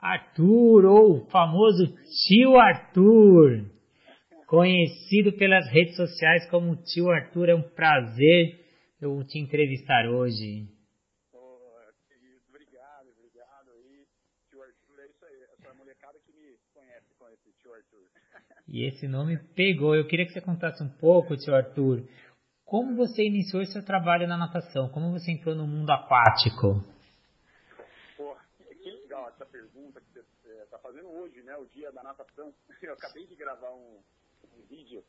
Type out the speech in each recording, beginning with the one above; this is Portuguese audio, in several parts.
Arthur, ou o famoso tio Arthur, conhecido pelas redes sociais como tio Arthur. É um prazer eu te entrevistar hoje. obrigado, obrigado aí, tio Arthur. É isso aí, essa molecada que me conhece com esse tio Arthur. E esse nome pegou. Eu queria que você contasse um pouco, tio Arthur, como você iniciou seu trabalho na natação? Como você entrou no mundo aquático? Essa pergunta que você está é, fazendo hoje, né? O dia da natação. Eu acabei de gravar um, um vídeo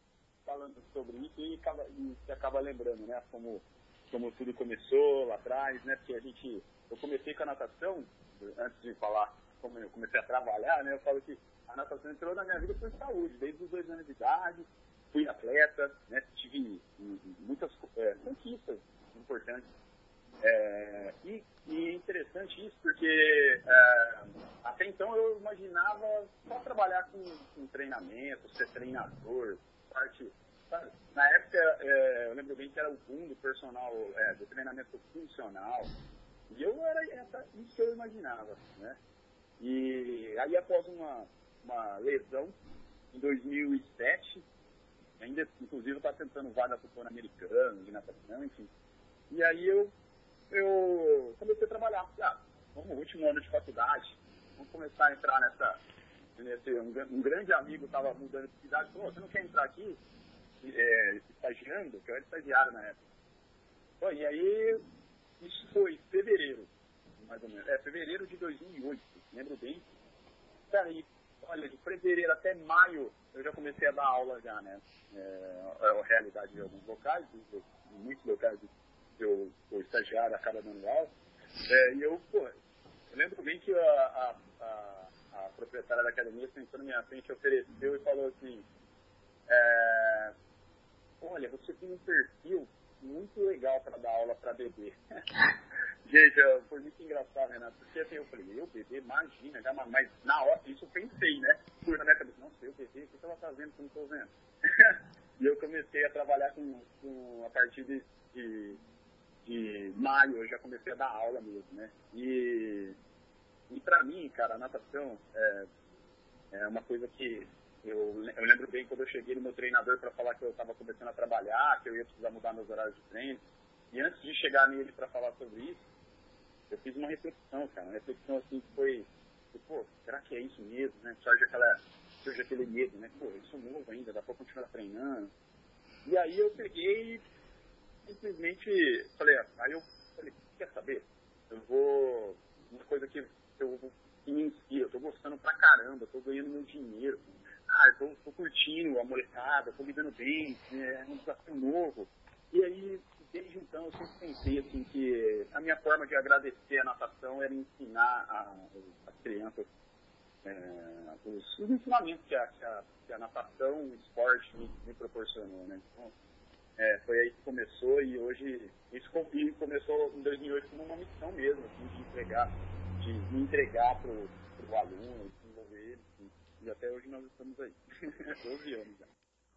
falando sobre isso e, acaba, e você acaba lembrando, né? Como, como tudo começou lá atrás, né? Porque a gente, eu comecei com a natação, antes de falar como eu comecei a trabalhar, né? Eu falo que a natação entrou na minha vida por saúde, desde os dois anos de idade fui atleta, né, tive muitas é, conquistas importantes. É, e, e é interessante isso porque é, até então eu imaginava só trabalhar com, com treinamento, ser treinador, parte. Sabe? Na época é, eu lembro bem que era o boom do personal, é, do treinamento funcional. E eu era essa, isso que eu imaginava, né? E aí após uma, uma lesão em 2007, ainda, inclusive, está tentando vaga para o Pan-Americano, natação, enfim. E aí eu, eu comecei a trabalhar. Ah, vamos, último ano de faculdade, vamos começar a entrar nessa. Nesse, um, um grande amigo estava mudando de cidade, falou, você não quer entrar aqui é, estagiando? Que eu era estagiário na época. Bom, e aí, isso foi fevereiro, mais ou menos. É, fevereiro de 2008, lembro bem. E olha, de fevereiro até maio eu já comecei a dar aula já, né? É, é a realidade de alguns locais, de, muitos locais eu sou estagiário, acaba aula. É, e eu, pô, eu lembro bem que a, a, a, a proprietária da academia sentou na minha frente, ofereceu e falou assim, é, olha, você tem um perfil muito legal para dar aula para bebê. Gente, foi muito engraçado, Renato, porque assim, eu falei, eu bebê, imagina, já, mas na hora, isso eu pensei, né? Fui na minha cabeça, não sei, eu bebê, o que eu estava fazendo que eu não estou vendo? e eu comecei a trabalhar com, com a partir de, de, de, maio, eu já comecei a dar aula mesmo, né? E, e para mim, cara, a natação é, é uma coisa que eu, eu lembro bem quando eu cheguei no meu treinador para falar que eu estava começando a trabalhar, que eu ia precisar mudar meus horários de treino. E antes de chegar nele para falar sobre isso, eu fiz uma reflexão, cara, uma reflexão assim que foi, pô, será que é isso mesmo, né? Surge, aquela, surge aquele medo, né? Pô, eu sou novo ainda, dá pra continuar treinando. E aí eu peguei simplesmente falei, aí eu falei, quer saber? Eu vou, uma coisa que eu me inspira, eu tô gostando pra caramba, tô ganhando meu dinheiro. Ah, eu tô, tô curtindo a molecada, tô me dando bem, é um desafio novo. E aí desde então eu sempre pensei assim que a minha forma de agradecer a natação era ensinar as crianças é, os, os, ensinamentos que a, que a, que a natação, o esporte me, me proporcionou, né? Então, é, foi aí que começou e hoje isso começou em 2008 como uma missão mesmo, assim, de entregar, de me entregar pro, pro aluno, desenvolver ele, assim, e até hoje nós estamos aí, 12 anos já.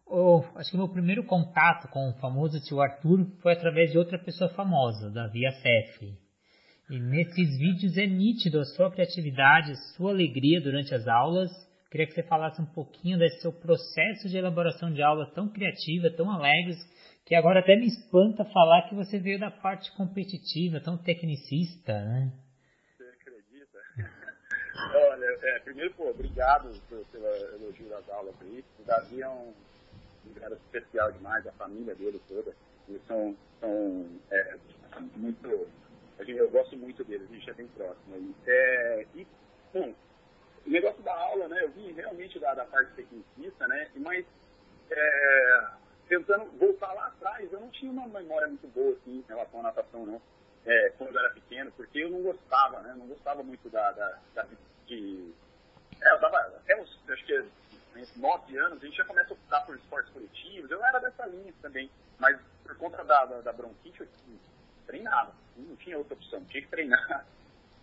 Oh, acho que o meu primeiro contato com o famoso tio Arthur foi através de outra pessoa famosa, da Via Cef. E nesses vídeos é nítido a sua criatividade, sua alegria durante as aulas. Queria que você falasse um pouquinho desse seu processo de elaboração de aula tão criativa, tão alegre, que agora até me espanta falar que você veio da parte competitiva, tão tecnicista, né? Você acredita? Olha, é, primeiro, pô, obrigado pelo elogio das aulas aí. O Davi é um um cara especial demais, a família dele toda. Eles são, são é, muito. Eu gosto muito deles, a gente é bem próximo. E, é, e, bom, o negócio da aula, né? Eu vim realmente da, da parte tecnicista, né? Mas é, tentando voltar lá atrás, eu não tinha uma memória muito boa assim, em relação à natação, não. É, quando eu era pequeno, porque eu não gostava, né? Não gostava muito da, da, da de. É, eu tava até uns, acho que nove anos, a gente já começa a optar por esportes coletivos. Eu era dessa linha também, mas por conta da, da, da bronquite, eu treinava. Não tinha outra opção, tinha que treinar.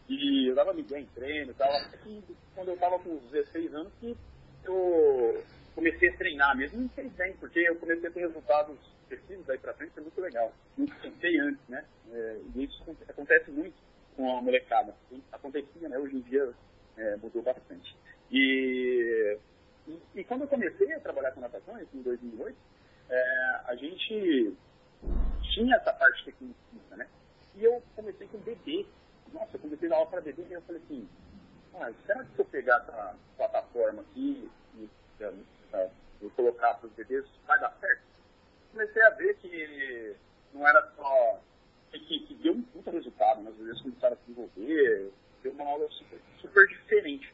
E eu dava bem em treino e tal. Até que quando eu estava com 16 anos, que eu comecei a treinar mesmo. Não sei bem, porque eu comecei a ter resultados precisos daí pra frente, é muito legal. Não pensei antes, né? É, e isso acontece muito com a molecada. Acontecia, né? Hoje em dia é, mudou bastante. E, e, e, quando eu comecei a trabalhar com natação, em 2008, é, a gente tinha essa parte tecnicista, né? E eu comecei com bebê. Nossa, eu comecei a dar aula para bebê e eu falei assim, ah, será que se eu pegar essa plataforma aqui e, e, colocar para os bebês, vai dar certo? Comecei a ver que não era só que, que deu muito resultado, né? As vezes começaram a se desenvolver, deu uma aula super, super diferente.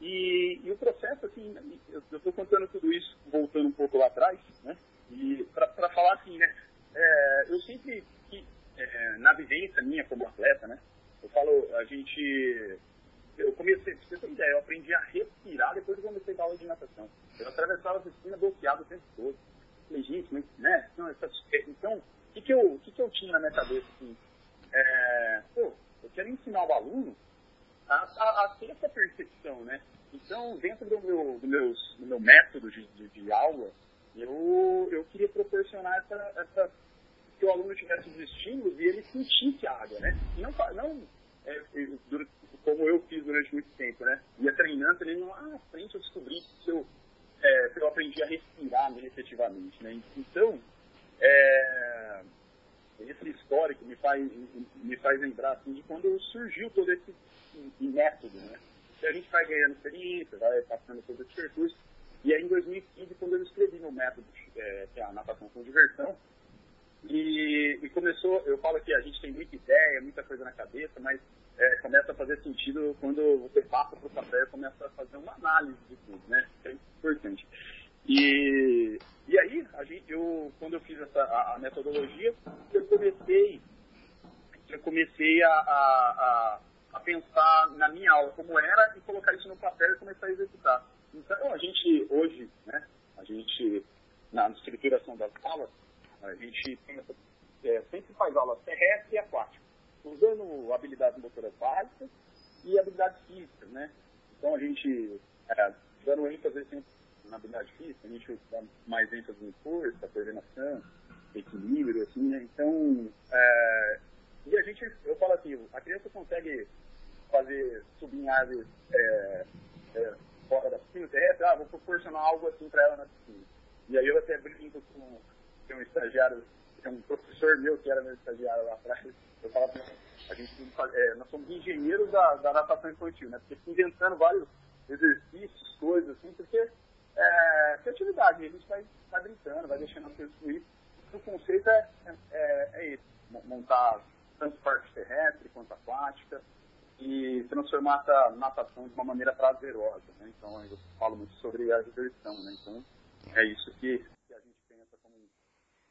E, e, o processo, assim, eu estou contando tudo isso, voltando um pouco lá atrás, né? E para falar assim, né? É, eu sempre, que, é, na vivência minha como atleta, né? Eu falo, a gente. Eu comecei, pra você ter ideia, eu aprendi a respirar depois que comecei a dar aula de natação. Eu atravessava a piscina bloqueado o tempo todo. Falei, gente, mas, né? Não, essa, então, o que, que, eu, que, que eu tinha na minha cabeça? Assim? É, pô, eu quero ensinar o aluno a, a, a, ter essa percepção, né? Então, dentro do meu, do meus, do meu método de, de, de, aula, eu, eu queria proporcionar essa, essa, que o aluno tivesse os estímulos e ele sentisse a água, né? E não, não é, como eu fiz durante muito tempo, né? Ia treinando, treinando lá na frente eu descobri que eu, é, eu aprendi a respirar efetivamente, né? Então, é, esse histórico me faz, me faz lembrar assim, de quando surgiu todo esse método, né? E a gente vai ganhando experiência, vai passando todos esses percursos. E aí, em 2015, quando eu escrevi meu método, é, que é a natação com diversão, e, e, começou, eu falo que a gente tem muita ideia, muita coisa na cabeça, mas é, começa a fazer sentido quando você passa para o papel e começa a fazer uma análise de tudo, né? É importante. E, e aí, a gente, eu, quando eu fiz essa, a, a metodologia, eu comecei, eu comecei a, a, a, pensar na minha aula como era e colocar isso no papel e começar a executar. Então, a gente hoje, né, a gente, na estruturação das aulas, a gente pensa, é, sempre faz aula terrestre e aquática, usando habilidades motoras básicas e habilidades físicas, né? Então, a gente, é, dando ênfase sempre na habilidade física, a gente dá mais ênfase em força, coordenação, equilíbrio, assim, né? Então, é, e a gente, eu falo assim, a criança consegue fazer subir em árvores é, é, fora da piscina terrestre, ah, vou proporcionar algo assim para ela na piscina. E aí eu até brinco com tem um estagiário, tem um professor meu que era meu estagiário lá atrás, eu falava a gente, é, nós somos engenheiros da, da natação infantil, né? Porque inventando vários exercícios, coisas assim, porque é, criatividade, a gente vai, vai brincando, vai deixando a coisa fluir. O conceito é, é, é esse, montar tanto parte terrestre quanto aquática e transformar essa natação de uma maneira prazerosa. Né? Então, eu falo muito sobre a diversão. Né? Então, é isso que, que a gente pensa como,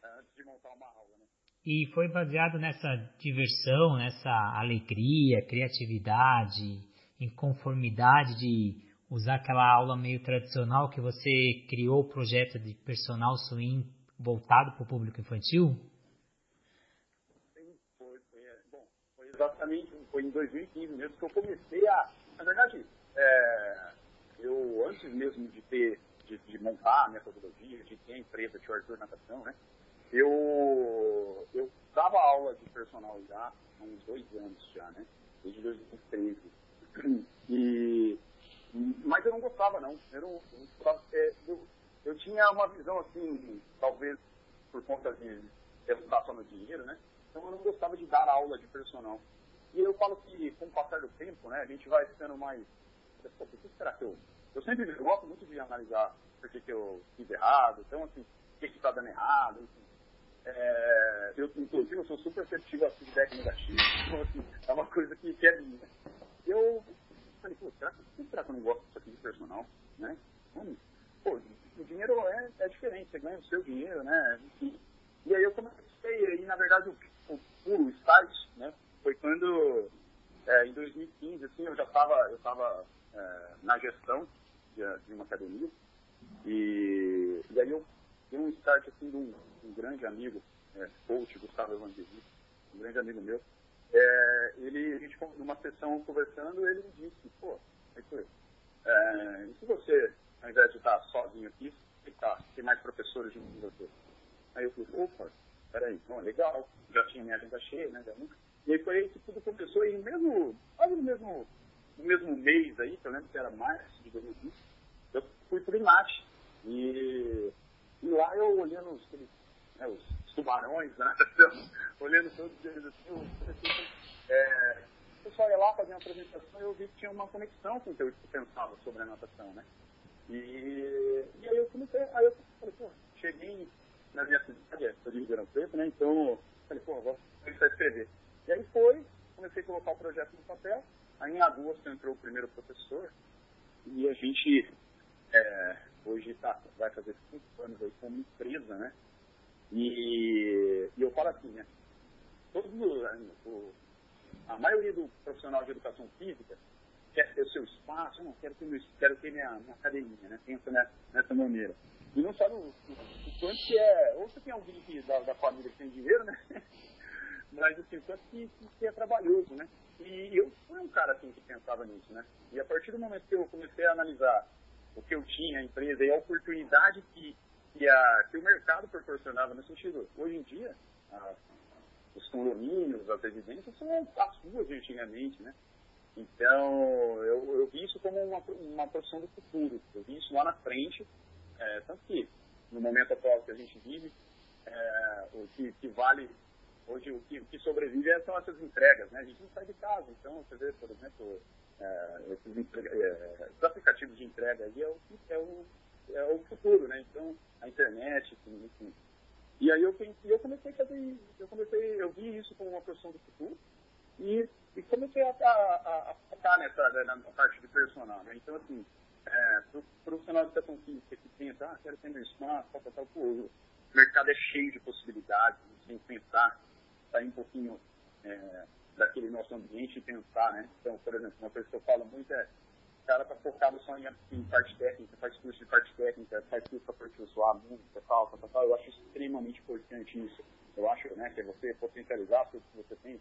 é, antes de montar uma aula. Né? E foi baseado nessa diversão, nessa alegria, criatividade, inconformidade de usar aquela aula meio tradicional que você criou o projeto de personal swing voltado para o público infantil? Sim, foi, foi, é, bom, foi exatamente, foi em 2015 mesmo que eu comecei a, na verdade, é, eu antes mesmo de ter, de, de, montar a metodologia, de ter a empresa de Arthur Natação, né, eu, eu dava aula de personal já há uns dois anos já, né, desde 2013. E mas eu não gostava, não. Eu, não, eu, é, eu, eu tinha uma visão, assim, talvez por conta de estar só no dinheiro, né? Então eu não gostava de dar aula de personal. E eu falo que, com o passar do tempo, né, a gente vai ficando mais. Pô, por que será que eu. Eu sempre eu gosto muito de analisar por que, que eu fiz errado, então, assim, o que está dando errado, enfim. É, eu, inclusive, eu sou super receptivo a feedback negativo, então, assim, é uma coisa que, que é minha. Eu falei, pô, será que, será que eu não gosto disso aqui de personal? Né? Pô, o dinheiro é, é diferente, você ganha o seu dinheiro, né? Enfim. E aí eu comecei, e na verdade o, o puro start, né? Foi quando, é, em 2015, assim, eu já estava eu tava, é, na gestão de, de, uma academia, e, e aí eu dei um start, assim, de um, um grande amigo, é, coach, Gustavo Evangelista, um grande amigo meu, é, ele, a gente, numa sessão conversando, ele me disse, pô, Arthur, é, e se você, ao invés de estar sozinho aqui, tá, tem mais professores junto com você? Aí eu falei, opa, peraí, bom, legal, já tinha minha agenda cheia, né, já nunca. E aí foi aí que tudo começou, e mesmo, quase no mesmo, no mesmo mês aí, que eu lembro que era março de 2020, eu fui pro IMAT. E, e lá eu olhando os, né, os tubarões da natação, olhando todos eles assim, comecei, é, o pessoal ia lá fazer uma apresentação e eu vi que tinha uma conexão com o que eu pensava sobre a natação, né? E, e aí eu comecei, aí eu falei, pô, cheguei na minha cidade, é, sou de Ribeirão Preto, né? Então, falei, pô, vou começar a escrever. E aí foi, comecei a colocar o projeto no papel, aí em agosto entrou o primeiro professor, e a gente é, hoje tá, vai fazer cinco anos aí como empresa, né? E, e eu falo assim, né? Todo, o, a maioria do profissional de educação física quer ter o seu espaço, não, quero ter, meu, quero ter minha, minha academia, né? Pensa nessa, nessa maneira. E não sabe o, o, quanto que é, ou você tem alguém que, da, da família que tem dinheiro, né? Mas assim, o quanto que, que é trabalhoso, né? E eu fui um cara assim que pensava nisso, né? E a partir do momento que eu comecei a analisar o que eu tinha, a empresa e a oportunidade que, que, a, que o mercado proporcionava no sentido, hoje em dia, a, os condomínios, as residências são as ruas de antigamente, né? Então, eu, eu vi isso como uma, uma profissão do futuro. Eu vi isso lá na frente, é, tanto que no momento atual que a gente vive, é, o que, que, vale hoje, o que, o que sobrevive são essas entregas, né? A gente não sai de casa, então você vê, por exemplo, é, esses, é, esses, aplicativos de entrega aí é o, é o, é o futuro, né? Então, a internet, enfim. E aí eu, eu comecei a fazer, eu comecei, eu vi isso como uma profissão do futuro, e, e comecei a, a, a, focar nessa né, na parte de personal. Né? Então, assim, é, para o profissional de educação física que pensa, ah, quero ter meu espaço, tal, tal, tal, o mercado é cheio de possibilidades, sem pensar, sair um pouquinho é, daquele nosso ambiente e pensar, né? Então, por exemplo, uma coisa que eu falo muito é, cara está focado só em, parte técnica, faz curso de parte técnica, faz curso para aperfeiçoar a música, tal, tal, tal, eu acho extremamente importante isso. Eu acho, né, que é você potencializar tudo que você tem,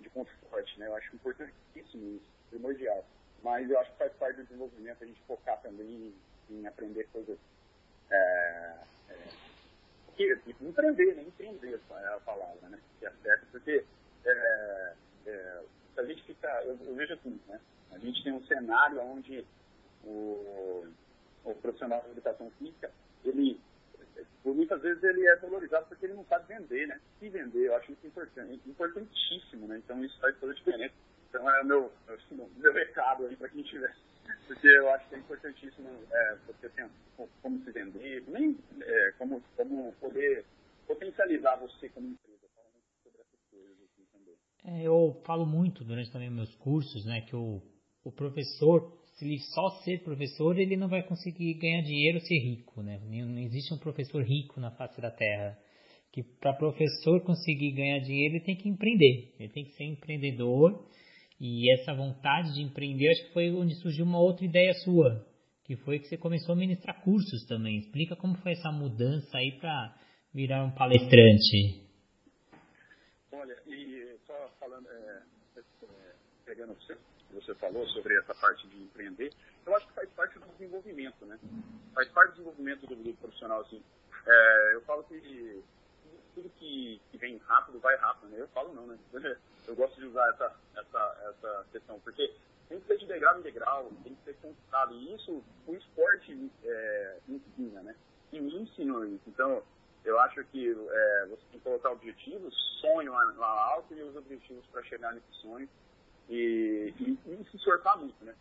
de ponto forte, né? Eu acho importantíssimo isso, primordial. Mas eu acho que faz parte do desenvolvimento a gente focar também em, em aprender coisas. É, é, empreender, né? Empreender é a palavra, né? Que é certo, porque é, é, se a gente fica. Eu, eu, vejo assim, né? A gente tem um cenário onde o, o profissional de educação física, ele por muitas vezes ele é valorizado porque ele não sabe vender, né? Se vender, eu acho isso importante, importantíssimo, né? Então isso faz toda a diferença. Então é o meu, meu recado aí para quem tiver. Porque eu acho que é importantíssimo é, você pensar como se vender, nem é, como, como poder potencializar você como empresa. sobre essas coisas assim também. É, eu falo muito durante também meus cursos, né, que o, o professor se ele só ser professor, ele não vai conseguir ganhar dinheiro ser rico, né? Não existe um professor rico na face da Terra. Que para professor conseguir ganhar dinheiro, ele tem que empreender. Ele tem que ser empreendedor. E essa vontade de empreender, acho que foi onde surgiu uma outra ideia sua, que foi que você começou a ministrar cursos também. Explica como foi essa mudança aí para virar um palestrante. Olha, e só falando, é, é, pegando você que você falou sobre essa parte de empreender, eu acho que faz parte do desenvolvimento, né? Faz parte do desenvolvimento do, do profissional, assim. É, eu falo que tudo que, que, vem rápido vai rápido, né? Eu falo não, né? Eu gosto de usar essa, essa, essa questão, porque tem que ser de degrau em degrau, tem que ser conquistado. E isso o esporte é, ensina, né? E me ensinou isso. Então, eu acho que é, você tem que colocar objetivos, sonho lá, lá alto e os objetivos para chegar nesse sonho e, e, e se esforçar muito, né?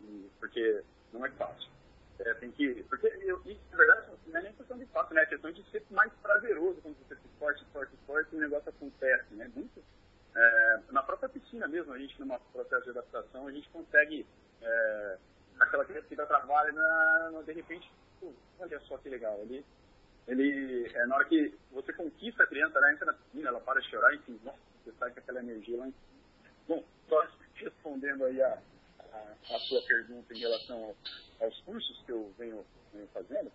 E, porque não é fácil. É, tem que, porque eu, e, na verdade não é nem questão de fácil, né? É questão de ser mais prazeroso quando você se esforça, esforça, esforça e o negócio acontece, né? Muito, é, na própria piscina mesmo, a gente, no processo de adaptação, a gente consegue é, aquela criança que dá trabalho, na, de repente, pô, olha só que legal, ele, ele é, na hora que você conquista a criança, ela entra na piscina, ela para de chorar, enfim, nossa, você sai com aquela energia lá em Bom, só respondendo aí a, a, a sua pergunta em relação ao, aos cursos que eu venho, venho fazendo,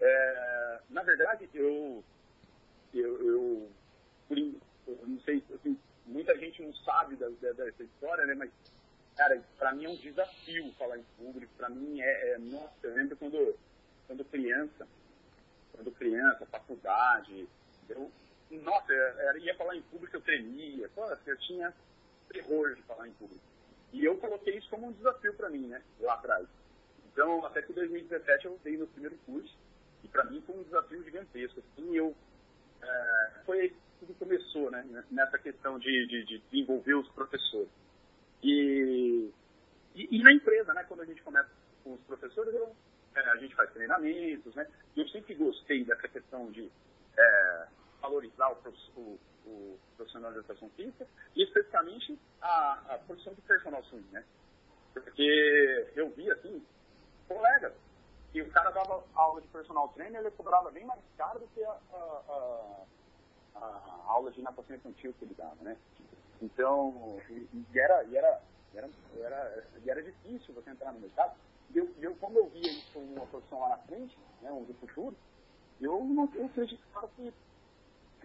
é, na verdade, eu, eu, eu, eu não sei, assim, muita gente não sabe da, da, dessa história, né, mas, cara, para mim é um desafio falar em público, para mim é, é, nossa, eu lembro quando, quando criança, quando criança, faculdade, eu, nossa, eu, eu ia falar em público, eu tremia, eu tinha terror de falar em público. E eu coloquei isso como um desafio para mim, né, lá atrás. Então, até que em 2017 eu dei no primeiro curso, e para mim foi um desafio gigantesco. Assim, eu, é, foi aí que tudo começou, né, nessa questão de, de, de envolver os professores. E, e, e, na empresa, né, quando a gente começa com os professores, eu, é, a gente faz treinamentos, né, e eu sempre gostei dessa questão de é, valorizar o, o, o, profissional de educação física e especificamente a, a profissão de personal swing, né, porque eu vi, assim, colegas, que o cara dava aula de personal trainer, ele cobrava bem mais caro do que a, a, a, a aula de natação infantil que ele dava, né? Então, e, e era, e era, era, era, era difícil você entrar no mercado. E eu, eu, como eu via isso como uma profissão lá na frente, né, um do futuro, eu não eu acreditava que,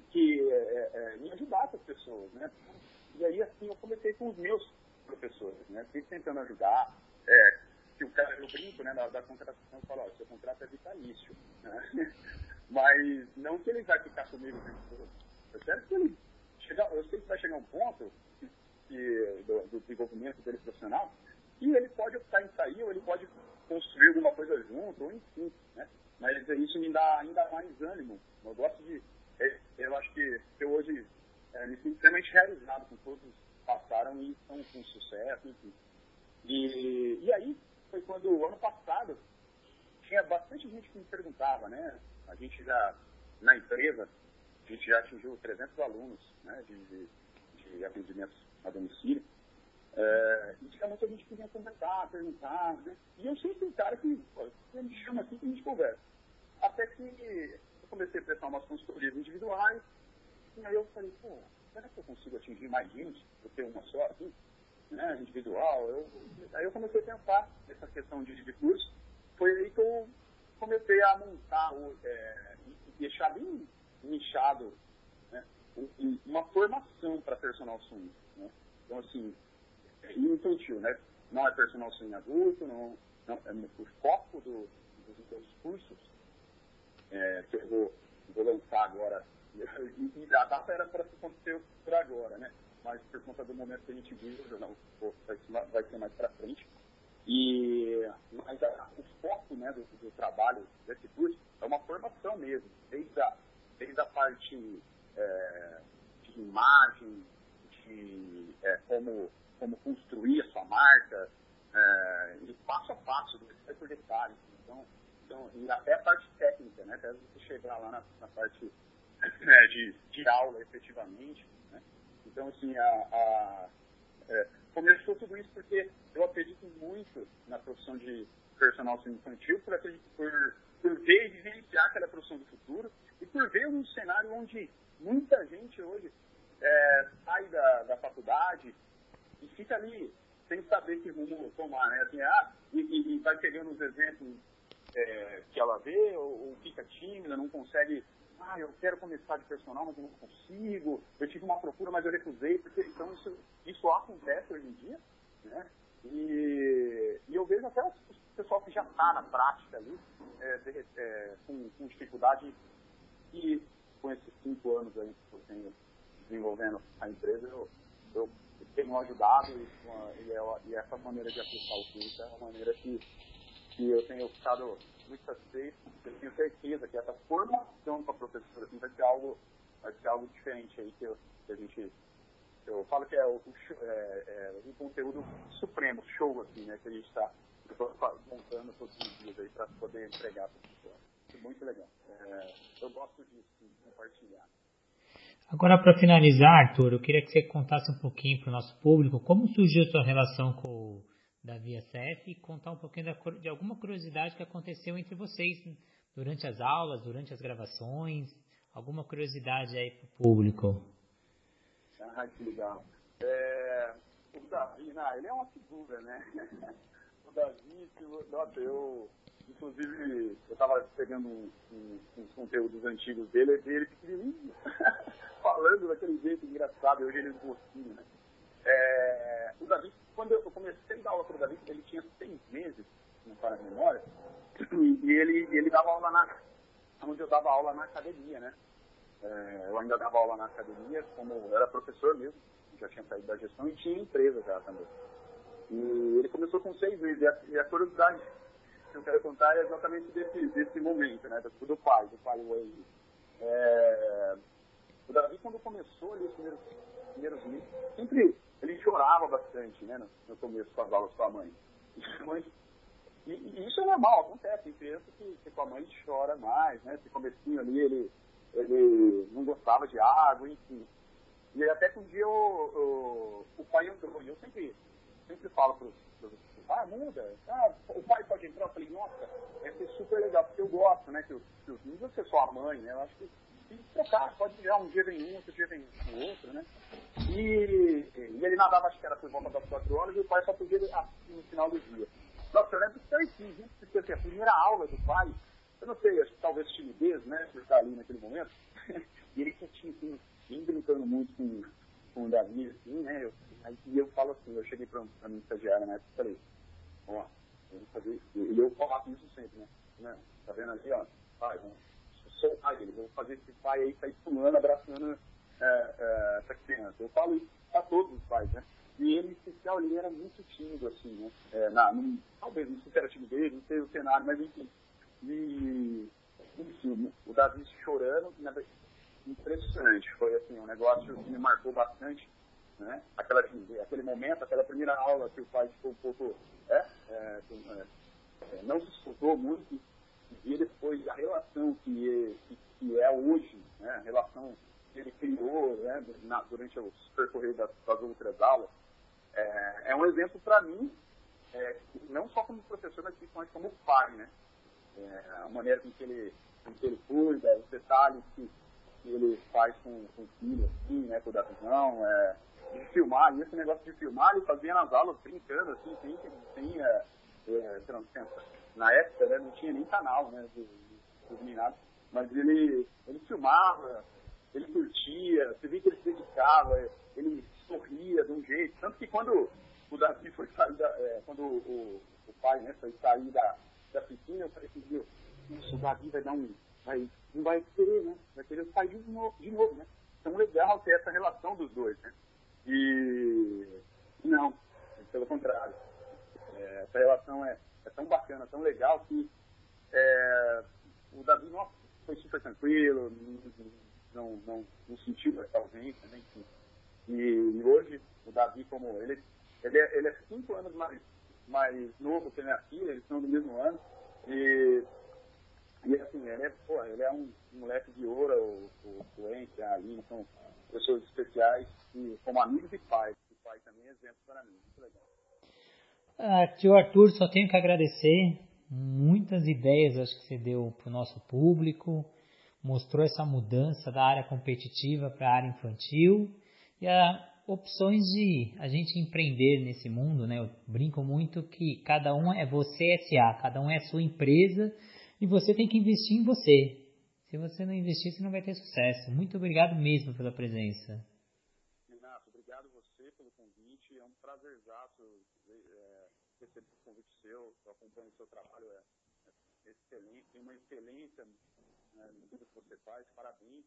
que é, é, me ajudasse as pessoas, né? E aí, assim, eu comecei com os meus professores, né? Sempre tentando ajudar, é, que o cara, eu brinco, né, da, da contratação, eu falo, ó, seu contrato é vitalício, né? Mas não que ele vai ficar comigo o tempo todo. Eu quero que ele chegar, eu sei que vai chegar um ponto que, do, do desenvolvimento dele profissional e ele pode optar em sair ou ele pode construir alguma coisa junto, ou enfim, né? Mas isso me dá ainda mais ânimo. Eu gosto de, é, eu acho que eu hoje é, me sinto extremamente realizado com todos passaram e estão com sucesso, enfim. E, e aí, foi quando, ano passado, tinha bastante gente que me perguntava, né? A gente já, na empresa, a gente já atingiu 300 alunos né, de, de, de atendimentos a domicílio. É, e tinha muita gente que vinha conversar, perguntar, né? E eu sempre um cara que pô, me chama aqui que a gente conversa. Até que comecei a prestar umas consultorias individuais, e aí eu falei, pô, será que eu consigo atingir mais gente do que uma só aqui? né, individual. Eu, aí eu comecei a pensar essa questão de, de curso. Foi aí que eu comecei a montar o, é, deixar bem nichado né, uma formação para personal swing. Né? Então, assim, é infantil, né? Não é personal swing adulto, não, não é o foco do, dos meus cursos é, que eu vou, vou lançar agora. E, a data era para acontecer por agora, né? mas por conta do momento que a gente vive, não, vai ser mais para frente. E, mas a, o foco né, do, do, trabalho desse curso é uma formação mesmo, desde a, desde a parte é, de imagem, de é, como, como construir a sua marca, é, e passo a passo, detalhe por detalhe. Então, e até a parte técnica, né, até você chegar lá na, na parte é, de, de aula efetivamente. Então, assim, a, a é, começou tudo isso porque eu acredito muito na profissão de personal infantil, por, por, por ver e vivenciar aquela profissão do futuro e por ver um cenário onde muita gente hoje é, sai da, da faculdade e fica ali sem saber que rumo tomar, né? Assim, ah, e, e, e vai pegando os exemplos é, que ela vê, ou, ou fica tímida, não consegue ah, eu quero começar de personal, mas eu não consigo, eu tive uma procura, mas eu recusei, porque então isso, isso acontece hoje em dia, né? E, e eu vejo até o pessoal que já está na prática ali, é, de, é, com, com, dificuldade, e com esses cinco anos aí que eu tenho desenvolvendo a empresa, eu, eu tenho ajudado e, e, é, e essa maneira de aplicar o curso é uma maneira que, que eu tenho ficado muito satisfeito. Eu tenho certeza que essa formação com a professora assim, vai ser algo, vai ser algo diferente aí que, eu, que a gente. Eu falo que é o, o é, é, um conteúdo supremo, show, assim, né? Que a gente está montando todos os dias aí para poder entregar para a pessoa. Muito legal. É, eu gosto disso, de compartilhar. Agora, para finalizar, Arthur, eu queria que você contasse um pouquinho para o nosso público como surgiu a sua relação com da VSF e contar um pouquinho da, de alguma curiosidade que aconteceu entre vocês durante as aulas, durante as gravações, alguma curiosidade aí para o público. Ah, que legal. É, o Davi, não, ele é uma figura, né? o Davi, nossa, eu, inclusive, eu estava pegando uns um, conteúdos antigos dele, ele falando daquele jeito engraçado, hoje ele é um né? É, o Davi, quando eu comecei a dar aula para o Davi, ele tinha seis meses, não para a memória, e ele, ele dava aula na, onde eu dava aula na academia, né? É, eu ainda dava aula na academia, como era professor mesmo, já tinha saído da gestão e tinha empresa já também. E ele começou com seis meses. E a, e a curiosidade que eu quero contar é exatamente desse, desse momento, né? Do pai, do pai Wade. É, o Davi, quando começou ali os primeiros, primeiros meses, sempre ele chorava bastante, né? No, começo com as aulas com a mãe. E, e, isso é normal, acontece. Tem criança que, que com a mãe chora mais, né? Esse comecinho ali, ele, ele não gostava de água, enfim. E até que um dia o, o, o pai entrou, e eu sempre, sempre falo para os ah, muda, ah, o pai pode entrar, eu falei, nossa, vai ser super legal, porque eu gosto, né, que os, que os não precisa ser só a mãe, né, eu acho que tem trocar, pode virar um dia vem um, outro dia vem outro, né, e, e ele nadava, acho que era por volta das quatro horas, e o pai só podia assistir no final do dia. Nossa, eu lembro que foi assim, gente, assim, a primeira aula do pai, eu não sei, acho que talvez timidez, né, por estar ali naquele momento, e ele tinha, assim, vim brincando muito com, com o Davi, assim, né, eu, aí, e eu falo assim, eu cheguei para a minha estagiária, né, e falei, ó, vamos fazer, e eu faço isso sempre, né, né tá vendo ali, ó, pai, vamos soltar ele, vou fazer esse pai aí sair pulando, abraçando é, é, essa criança. Eu falo isso para todos os pais, né, e ele, em especial, ele era muito tímido, assim, né, é, na, talvez, não se era timidez, não sei o cenário, mas enfim, e, enfim, o Davi chorando, na impressionante. Foi assim, um negócio que me marcou bastante. Né? Aquela, aquele momento, aquela primeira aula que o pai ficou um pouco. É, é, é, é não se escutou muito. E depois a relação que é, que é hoje, né? a relação que ele criou né? Na, durante o percorrer das, das outras aulas, é, é um exemplo para mim, é, não só como professor, mas principalmente como pai. Né? a maneira com que ele, com que ele cuida, os detalhes que que ele faz com, com o filho, assim, né, com o Davizão, é, de filmar, e esse negócio de filmar, ele fazia nas aulas brincando, assim, sem, sem é, é, na época, né, não tinha nem canal, né, dos, dos mas ele, ele filmava, ele curtia, você via que ele se dedicava, ele sorria de um jeito, tanto que quando o Davi foi sair da, é, quando o, o, pai, né, foi sair da, da piscina, eu falei assim, o Davi vai dar um vai, não vai querer, né? Vai querer sair de novo, de novo, né? Então legal ter essa relação dos dois, né? E não, pelo contrário. É, essa relação é, é, tão bacana, tão legal que é, o Davi nossa, foi super tranquilo, não, não, não sentiu essa ausência, né? Enfim. E, hoje o Davi, como ele, ele é, ele é cinco anos mais, mais novo que a minha filha, eles são do mesmo ano, e e assim, ele é, pô, ele é um moleque de ouro, o, o, o Ence, ali, são pessoas especiais, e, como amigos e pais. O pai também é exemplo para mim, muito legal. Ah, tio Arthur, só tenho que agradecer. Muitas ideias acho que você deu para o nosso público, mostrou essa mudança da área competitiva para a área infantil e a opções de a gente empreender nesse mundo, né? Eu brinco muito que cada um é você SA, cada um é a sua empresa e você tem que investir em você. Se você não investir, você não vai ter sucesso. Muito obrigado mesmo pela presença. Renato, obrigado você pelo convite. É um prazerzaço é, receber o convite seu. Eu acompanho o seu trabalho, é, é excelente, tem uma excelência né, no que você faz. Parabéns.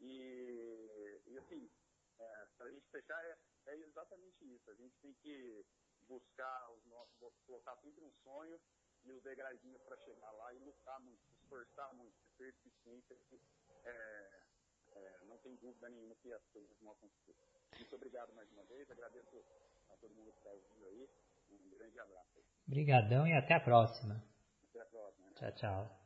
E, e assim, é, para a gente fechar, é, é exatamente isso. A gente tem que buscar os nossos, colocar sempre um sonho e os degraizinhos para chegar lá e lutar muito, se esforçar muito, ser persistente, é, é, não tem dúvida nenhuma que as coisas vão acontecer. Muito obrigado mais uma vez, agradeço a todo mundo que está ouvindo aí, um grande abraço. Obrigadão e até a próxima. Até a próxima. Né? Tchau, tchau.